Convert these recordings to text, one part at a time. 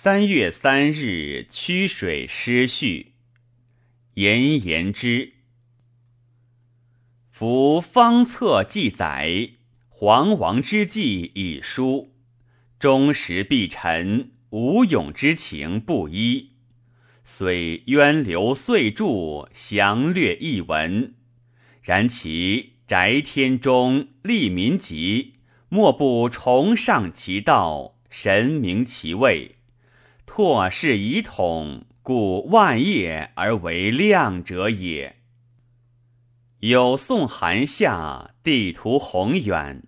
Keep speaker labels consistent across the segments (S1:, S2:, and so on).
S1: 三月三日，曲水失序。言言之。夫方策记载，黄王之计已书，终时必臣，无勇之情不一。虽渊流岁著，详略一文，然其宅天中，利民疾，莫不崇尚其道，神明其位，拓世以统。故万业而为量者也。有宋寒夏，地图宏远，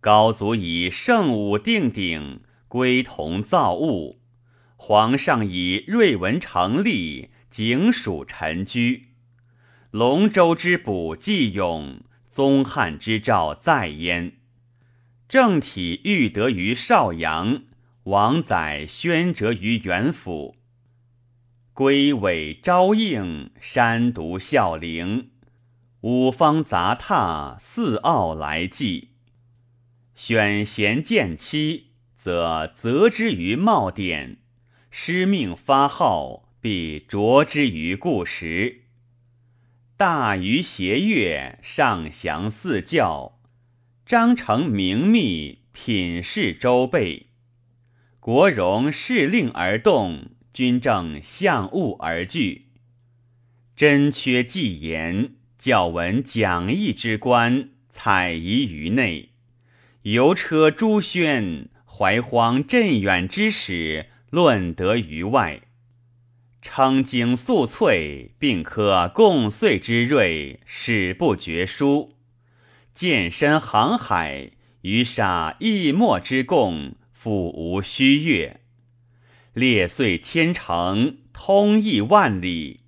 S1: 高祖以圣武定鼎，归同造物；皇上以瑞文成立，景属臣居。龙舟之补既勇，宗汉之兆在焉。政体欲得于少阳，王载宣哲于元府。归尾昭应，山独孝陵，五方杂沓，四奥来祭。选贤见妻，则择之于耄典；师命发号，必着之于故时。大于谐乐，上祥四教，章程明密，品事周备。国荣事令而动。君政向物而惧，真缺纪言，教闻讲义之官，采遗于内；游车朱轩，怀荒镇远之史，论得于外。称经素萃，并科共岁之瑞，史不绝书。见深航海，于沙易墨之贡，复无虚月。列岁千城，通义万里。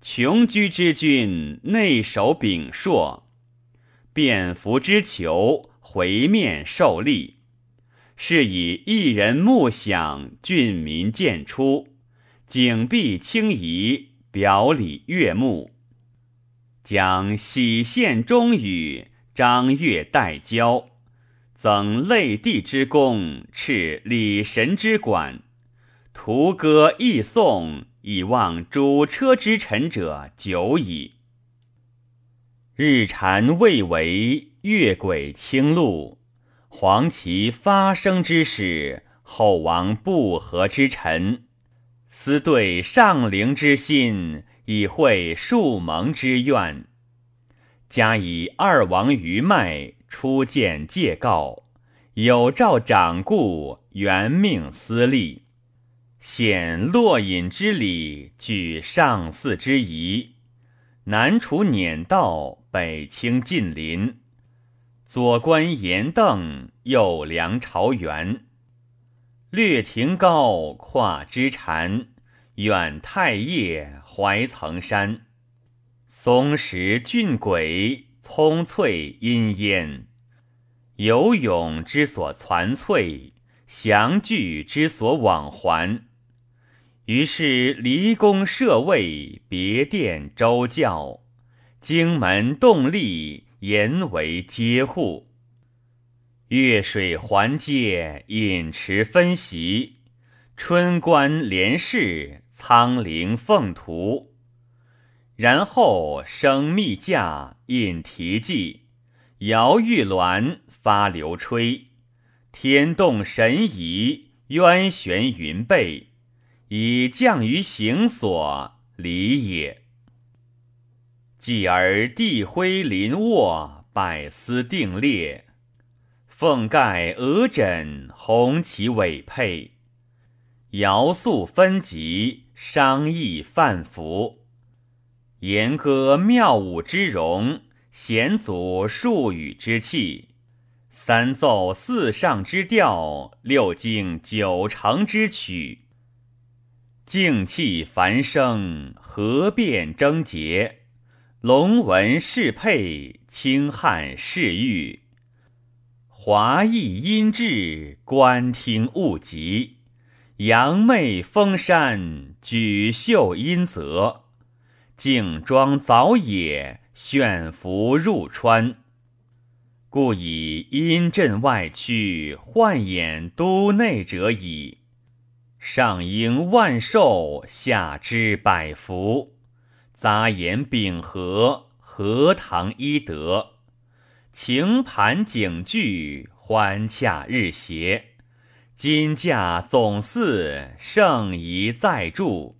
S1: 穷居之君，内守秉硕；便服之囚，回面受利。是以一人目想，郡民见出，景壁清移，表里悦目。将喜献中宇，张悦代交，等类地之功，敕礼神之管。屠歌易颂，以望主车之臣者久矣。日蝉未为，月轨清露。黄旗发生之始，后王不和之臣，思对上陵之心，以会庶蒙之愿。加以二王余脉，初见戒告，有诏掌故，原命私立。显落隐之礼，举上祀之仪，南除辇道，北清近邻，左观严邓，右量朝元。略亭高，跨之禅，远太液，怀层山。松石峻轨，葱翠阴烟。游泳之所攒翠，祥聚之所往还。于是离宫设卫，别殿周教，荆门动力，严为街户。越水环界，饮池分席，春官连氏，苍陵凤图。然后生密驾，引题记，摇玉鸾，发流吹，天动神移，渊玄云背。以降于行所，礼也。继而地灰临卧，百司定列，凤盖鹅枕，红旗尾佩，尧素分级，商议范服，言歌妙舞之容，弦组数语之气，三奏四上之调，六经九成之曲。静气繁生，合变征节，龙纹饰佩，清汉饰玉，华艺音质，观听物极，扬媚风山，举秀阴泽，静庄早野，炫服入川，故以阴镇外区，幻眼都内者矣。上应万寿，下知百福。杂言秉和，荷塘一德。晴盘景句，欢洽日斜。金驾总祀，圣仪再铸。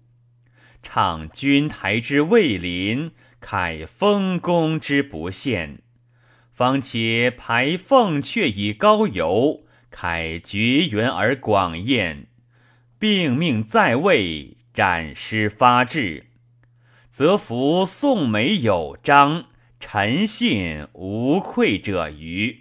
S1: 唱君台之蔚林，慨丰功之不限。方且排凤却以高游，慨绝缘而广宴。并命在位，斩师发志，则服宋美有章，臣信无愧者欤？